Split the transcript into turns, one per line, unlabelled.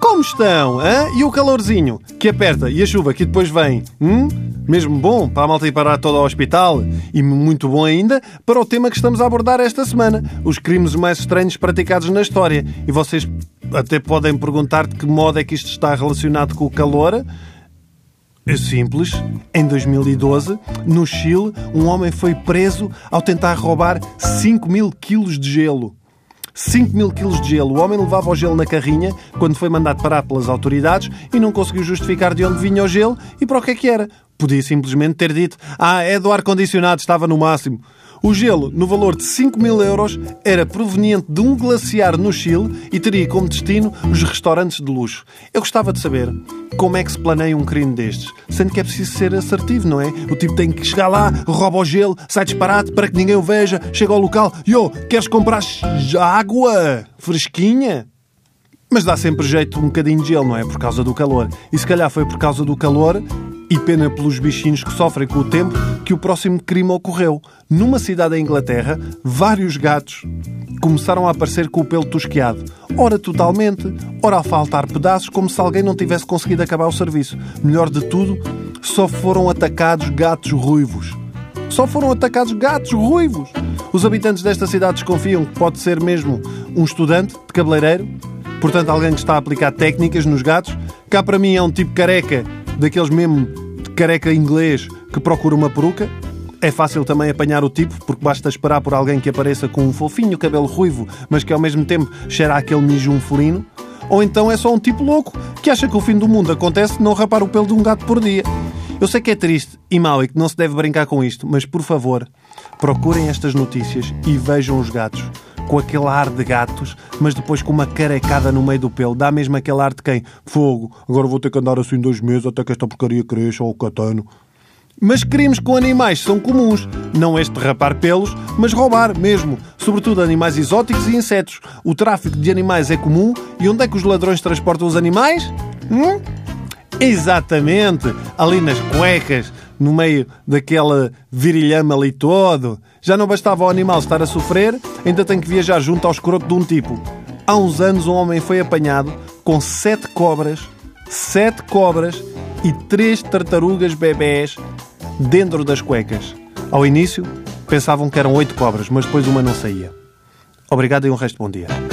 Como estão? E o calorzinho que aperta e a chuva que depois vem? Hum? Mesmo bom para a malta ir parar toda ao hospital e muito bom ainda para o tema que estamos a abordar esta semana: os crimes mais estranhos praticados na história. E vocês até podem perguntar de que modo é que isto está relacionado com o calor. É simples. Em 2012, no Chile, um homem foi preso ao tentar roubar 5 mil quilos de gelo. 5 mil quilos de gelo. O homem levava o gelo na carrinha quando foi mandado parar pelas autoridades e não conseguiu justificar de onde vinha o gelo e para o que é que era. Podia simplesmente ter dito: Ah, é do ar-condicionado, estava no máximo. O gelo, no valor de 5 mil euros, era proveniente de um glaciar no Chile e teria como destino os restaurantes de luxo. Eu gostava de saber como é que se planeia um crime destes, sendo que é preciso ser assertivo, não é? O tipo tem que chegar lá, rouba o gelo, sai disparado para que ninguém o veja, chega ao local, yo, queres comprar água fresquinha? Mas dá sempre jeito um bocadinho de gelo, não é? Por causa do calor. E se calhar foi por causa do calor e pena pelos bichinhos que sofrem com o tempo que o próximo crime ocorreu. Numa cidade da Inglaterra, vários gatos começaram a aparecer com o pelo tosqueado. Ora totalmente, ora a faltar pedaços, como se alguém não tivesse conseguido acabar o serviço. Melhor de tudo, só foram atacados gatos ruivos. Só foram atacados gatos ruivos. Os habitantes desta cidade desconfiam que pode ser mesmo um estudante de cabeleireiro, portanto alguém que está a aplicar técnicas nos gatos. Cá para mim é um tipo careca, daqueles mesmo de careca inglês que procura uma peruca. É fácil também apanhar o tipo, porque basta esperar por alguém que apareça com um fofinho cabelo ruivo, mas que ao mesmo tempo cheira aquele mijo um felino. Ou então é só um tipo louco que acha que o fim do mundo acontece não rapar o pelo de um gato por dia. Eu sei que é triste e mau e que não se deve brincar com isto, mas por favor, procurem estas notícias e vejam os gatos. Com aquele ar de gatos, mas depois com uma carecada no meio do pelo. Dá mesmo aquele ar de quem? Fogo, agora vou ter que andar assim dois meses até que esta porcaria cresça ou o catano. Mas crimes com animais são comuns. Não este rapar pelos, mas roubar mesmo. Sobretudo animais exóticos e insetos. O tráfico de animais é comum. E onde é que os ladrões transportam os animais? Hum? Exatamente! Ali nas cuecas, no meio daquela virilhame ali todo. Já não bastava o animal estar a sofrer, ainda tem que viajar junto ao escroto de um tipo. Há uns anos um homem foi apanhado com sete cobras, sete cobras e três tartarugas bebés dentro das cuecas. Ao início, pensavam que eram oito cobras, mas depois uma não saía. Obrigado e um resto de bom dia.